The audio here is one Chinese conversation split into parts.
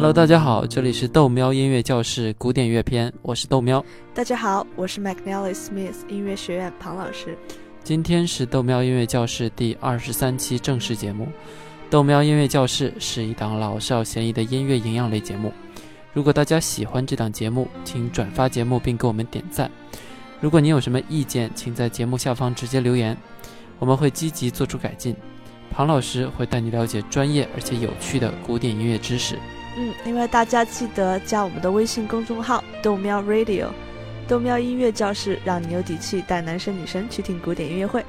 Hello，大家好，这里是豆喵音乐教室古典乐篇，我是豆喵。大家好，我是 McNally Smith 音乐学院庞老师。今天是豆喵音乐教室第二十三期正式节目。豆喵音乐教室是一档老少咸宜的音乐营养类节目。如果大家喜欢这档节目，请转发节目并给我们点赞。如果您有什么意见，请在节目下方直接留言，我们会积极做出改进。庞老师会带你了解专业而且有趣的古典音乐知识。嗯，另外大家记得加我们的微信公众号“豆喵 Radio”，豆喵音乐教室，让你有底气带男生女生去听古典音乐会。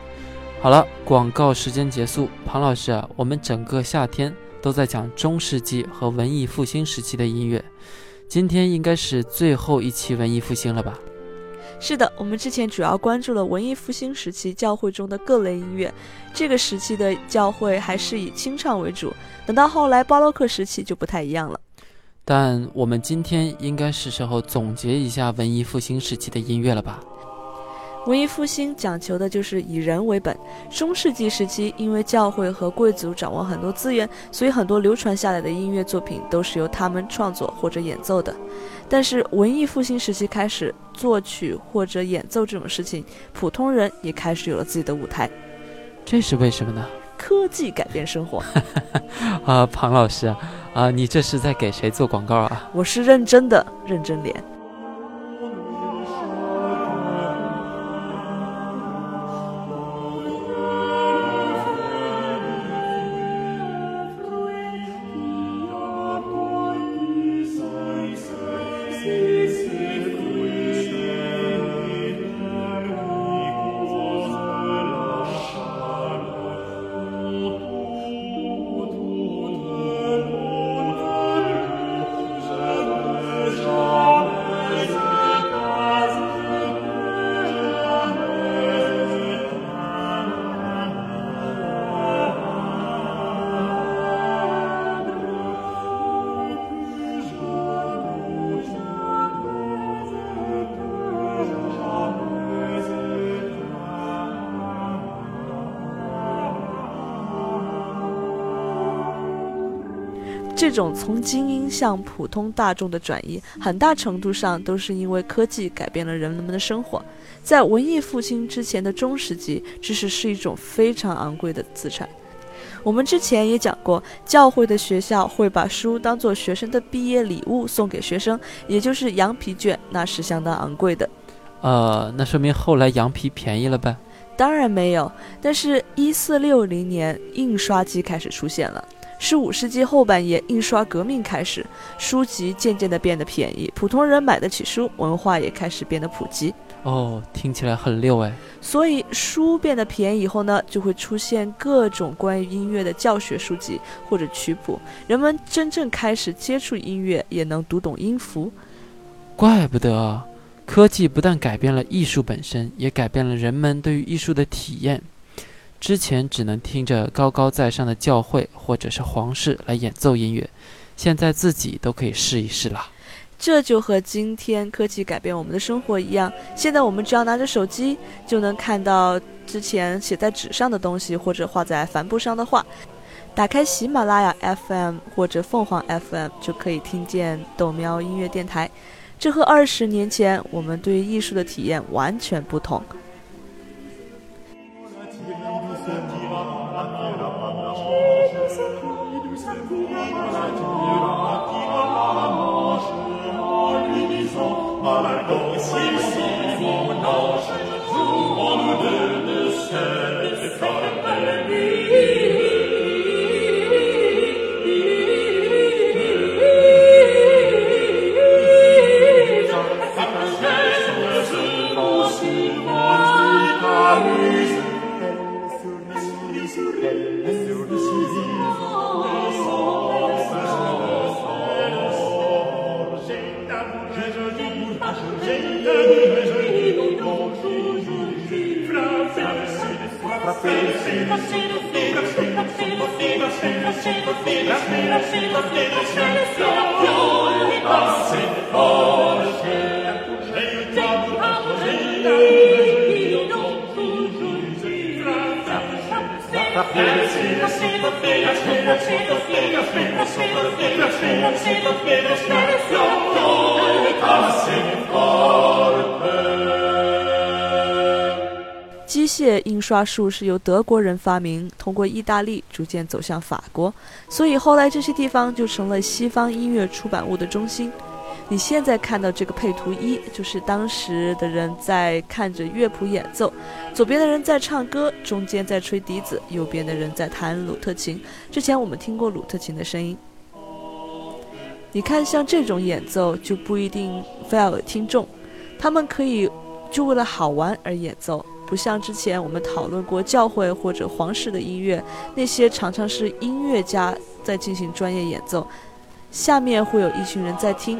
好了，广告时间结束。庞老师啊，我们整个夏天都在讲中世纪和文艺复兴时期的音乐，今天应该是最后一期文艺复兴了吧？是的，我们之前主要关注了文艺复兴时期教会中的各类音乐，这个时期的教会还是以清唱为主。等到后来巴洛克时期就不太一样了。但我们今天应该是时候总结一下文艺复兴时期的音乐了吧？文艺复兴讲求的就是以人为本。中世纪时期，因为教会和贵族掌握很多资源，所以很多流传下来的音乐作品都是由他们创作或者演奏的。但是文艺复兴时期开始，作曲或者演奏这种事情，普通人也开始有了自己的舞台。这是为什么呢？科技改变生活。啊，庞老师啊，你这是在给谁做广告啊？我是认真的，认真脸。这种从精英向普通大众的转移，很大程度上都是因为科技改变了人们的生活。在文艺复兴之前的中世纪，知识是一种非常昂贵的资产。我们之前也讲过，教会的学校会把书当做学生的毕业礼物送给学生，也就是羊皮卷，那是相当昂贵的。呃，那说明后来羊皮便宜了呗？当然没有，但是一四六零年印刷机开始出现了。十五世纪后半叶，印刷革命开始，书籍渐渐地变得便宜，普通人买得起书，文化也开始变得普及。哦，听起来很溜哎。所以书变得便宜以后呢，就会出现各种关于音乐的教学书籍或者曲谱，人们真正开始接触音乐，也能读懂音符。怪不得，科技不但改变了艺术本身，也改变了人们对于艺术的体验。之前只能听着高高在上的教会或者是皇室来演奏音乐，现在自己都可以试一试了。这就和今天科技改变我们的生活一样，现在我们只要拿着手机就能看到之前写在纸上的东西或者画在帆布上的画。打开喜马拉雅 FM 或者凤凰 FM 就可以听见豆喵音乐电台。这和二十年前我们对艺术的体验完全不同。Corpus 机械印刷术是由德国人发明，通过意大利逐渐走向法国，所以后来这些地方就成了西方音乐出版物的中心。你现在看到这个配图一，就是当时的人在看着乐谱演奏，左边的人在唱歌，中间在吹笛子，右边的人在弹鲁特琴。之前我们听过鲁特琴的声音。你看，像这种演奏就不一定非要有听众，他们可以就为了好玩而演奏，不像之前我们讨论过教会或者皇室的音乐，那些常常是音乐家在进行专业演奏，下面会有一群人在听。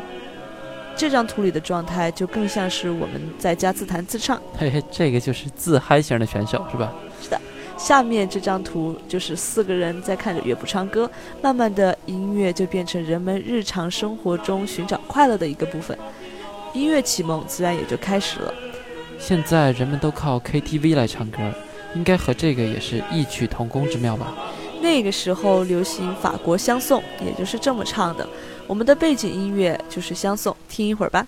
这张图里的状态就更像是我们在家自弹自唱。嘿嘿，这个就是自嗨型的选手是吧？是的。下面这张图就是四个人在看着乐谱唱歌，慢慢的音乐就变成人们日常生活中寻找快乐的一个部分，音乐启蒙自然也就开始了。现在人们都靠 KTV 来唱歌，应该和这个也是异曲同工之妙吧？那个时候流行法国相送，也就是这么唱的。我们的背景音乐就是相送，听一会儿吧。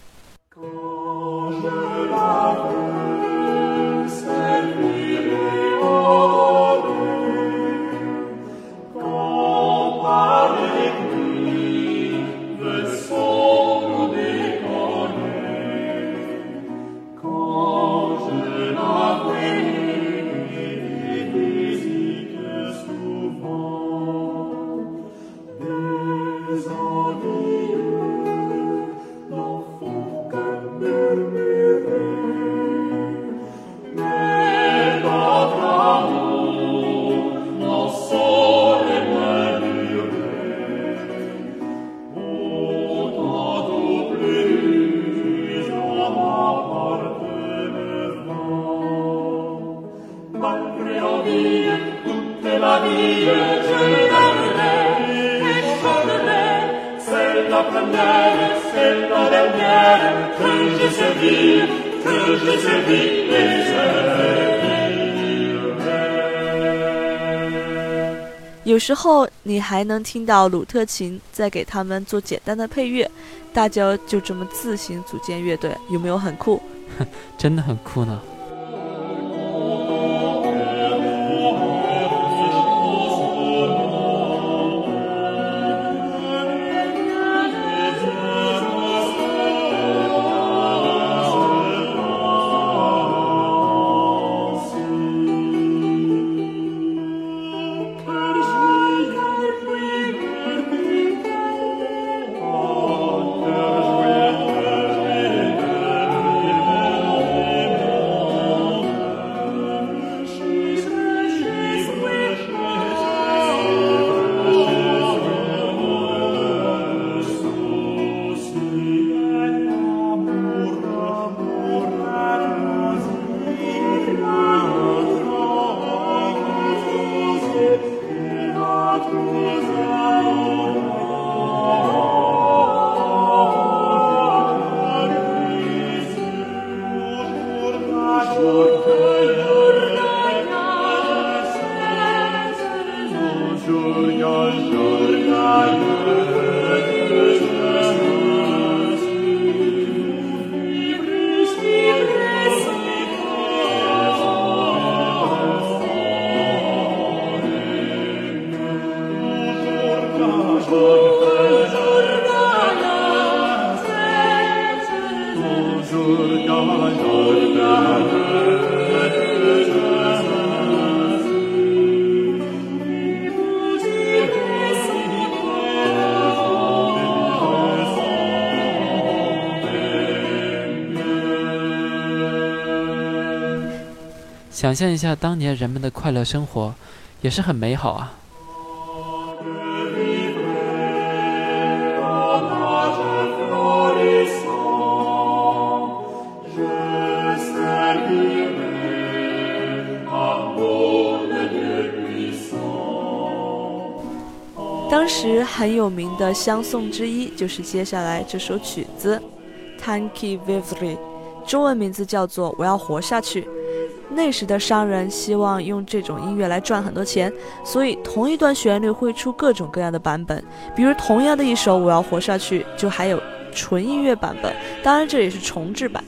有时候你还能听到鲁特琴在给他们做简单的配乐，大家就这么自行组建乐队，有没有很酷？真的很酷呢。想象一下当年人们的快乐生活，也是很美好啊。当时很有名的相送之一，就是接下来这首曲子《Tanki Vivre》，中文名字叫做《我要活下去》。那时的商人希望用这种音乐来赚很多钱，所以同一段旋律会出各种各样的版本。比如同样的一首《我要活下去》，就还有纯音乐版本，当然这也是重制版。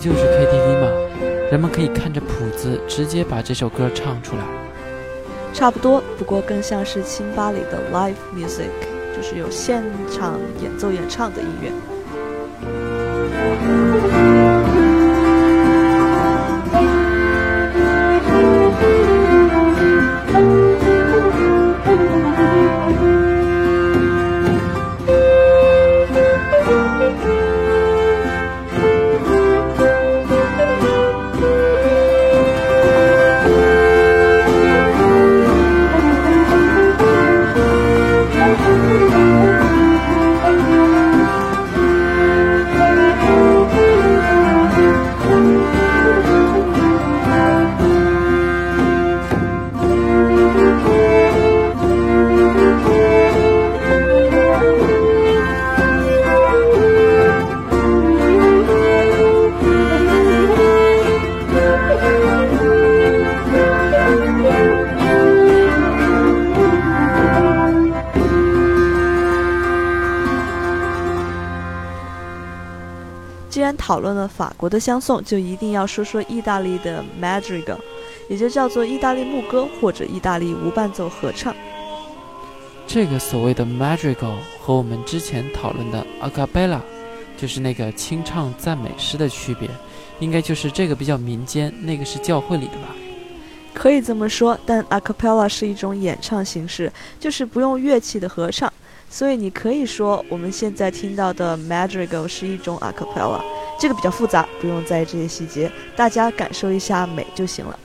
就是 KTV 嘛？人们可以看着谱子直接把这首歌唱出来。差不多，不过更像是清吧里的 live music，就是有现场演奏演唱的音乐。讨论了法国的相送，就一定要说说意大利的 Madrigal，也就叫做意大利牧歌或者意大利无伴奏合唱。这个所谓的 Madrigal 和我们之前讨论的 a cappella，就是那个清唱赞美诗的区别，应该就是这个比较民间，那个是教会里的吧？可以这么说，但 a cappella 是一种演唱形式，就是不用乐器的合唱。所以你可以说，我们现在听到的 Madrigal 是一种 a cappella，这个比较复杂，不用在意这些细节，大家感受一下美就行了。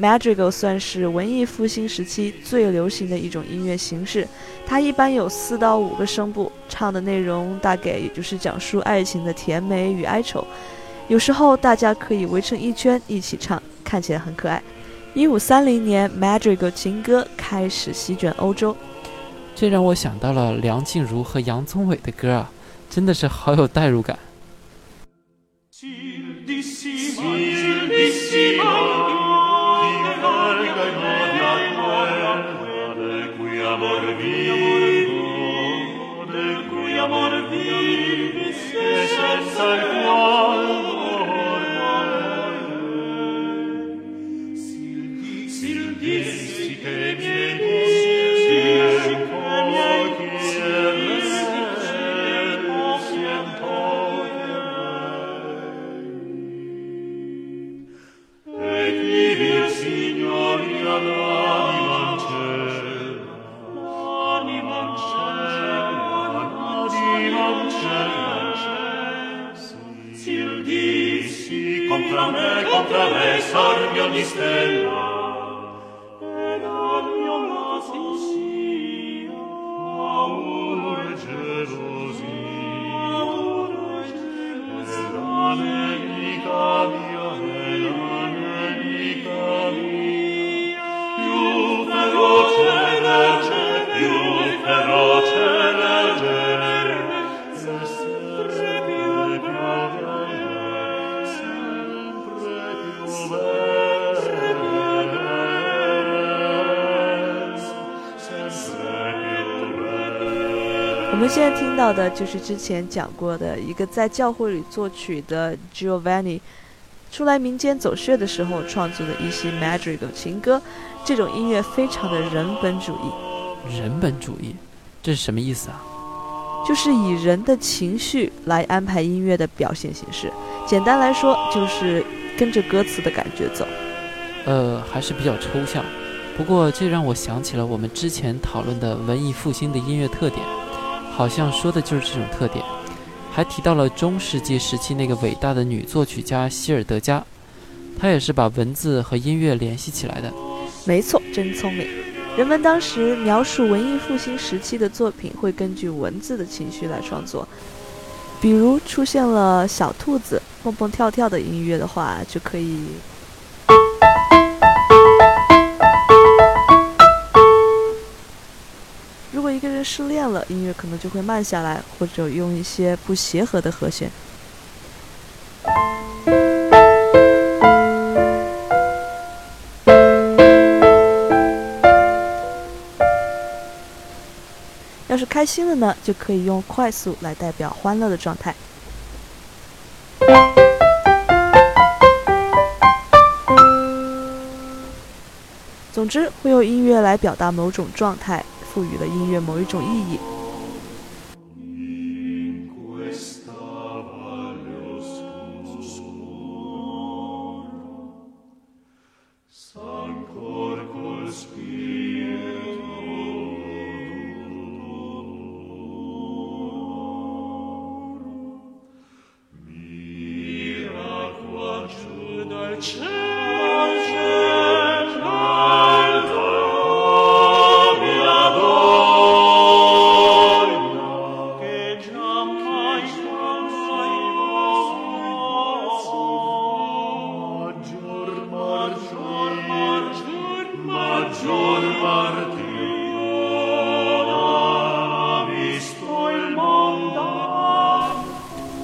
Madrigal 算是文艺复兴时期最流行的一种音乐形式，它一般有四到五个声部，唱的内容大概也就是讲述爱情的甜美与哀愁，有时候大家可以围成一圈一起唱，看起来很可爱。一五三零年，Madrigal 情歌开始席卷欧洲。这让我想到了梁静茹和杨宗纬的歌啊，真的是好有代入感。Cildissima, cildissima, di valga in modi al cuore, de cui amor vivo, de cui amor vive, se senza il cuore, 们现在听到的就是之前讲过的一个在教会里作曲的 Giovanni，出来民间走穴的时候创作的一些 Madrigal 情歌。这种音乐非常的人本主义。人本主义，这是什么意思啊？就是以人的情绪来安排音乐的表现形式。简单来说，就是跟着歌词的感觉走。呃，还是比较抽象。不过这让我想起了我们之前讨论的文艺复兴的音乐特点，好像说的就是这种特点。还提到了中世纪时期那个伟大的女作曲家希尔德加，她也是把文字和音乐联系起来的。没错，真聪明。人们当时描述文艺复兴时期的作品，会根据文字的情绪来创作。比如出现了小兔子蹦蹦跳跳的音乐的话，就可以。一个人失恋了，音乐可能就会慢下来，或者用一些不协和的和弦。要是开心了呢，就可以用快速来代表欢乐的状态。总之，会用音乐来表达某种状态，赋予了音乐某一种意义。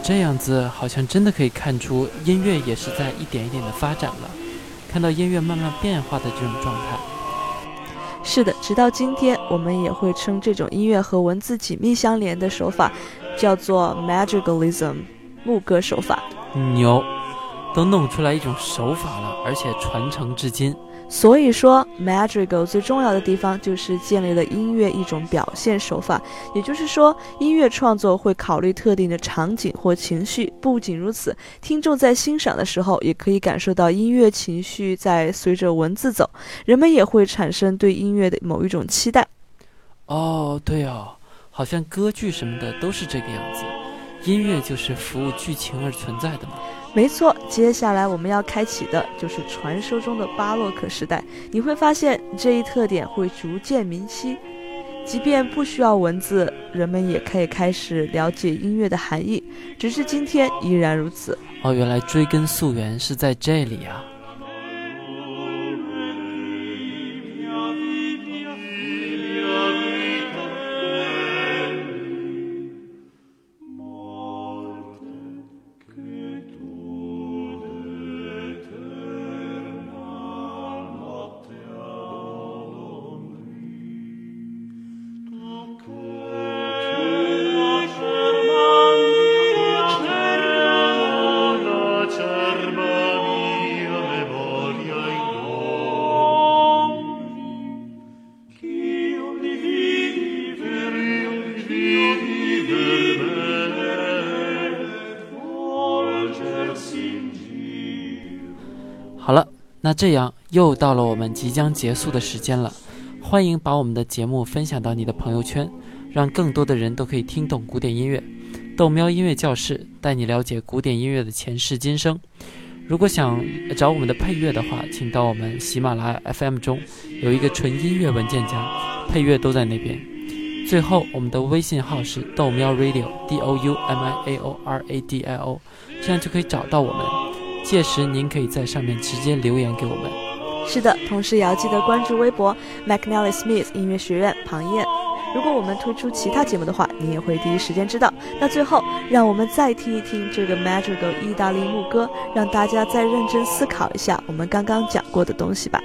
这样子好像真的可以看出，音乐也是在一点一点的发展了，看到音乐慢慢变化的这种状态。是的，直到今天，我们也会称这种音乐和文字紧密相连的手法叫做 Madrigalism，牧歌手法。牛，都弄出来一种手法了，而且传承至今。所以说，Madrigal 最重要的地方就是建立了音乐一种表现手法。也就是说，音乐创作会考虑特定的场景或情绪。不仅如此，听众在欣赏的时候，也可以感受到音乐情绪在随着文字走。人们也会产生对音乐的某一种期待。哦，对哦，好像歌剧什么的都是这个样子。音乐就是服务剧情而存在的嘛。没错，接下来我们要开启的就是传说中的巴洛克时代。你会发现这一特点会逐渐明晰，即便不需要文字，人们也可以开始了解音乐的含义。只是今天依然如此。哦，原来追根溯源是在这里啊。好了，那这样又到了我们即将结束的时间了。欢迎把我们的节目分享到你的朋友圈，让更多的人都可以听懂古典音乐。豆喵音乐教室带你了解古典音乐的前世今生。如果想找我们的配乐的话，请到我们喜马拉雅 FM 中有一个纯音乐文件夹，配乐都在那边。最后，我们的微信号是豆喵 Radio，D O U M I A O R A D I O，这样就可以找到我们。届时您可以在上面直接留言给我们。是的，同时也要记得关注微博 McNally Smith 音乐学院庞燕。如果我们推出其他节目的话，你也会第一时间知道。那最后，让我们再听一听这个 Magical 意大利牧歌，让大家再认真思考一下我们刚刚讲过的东西吧。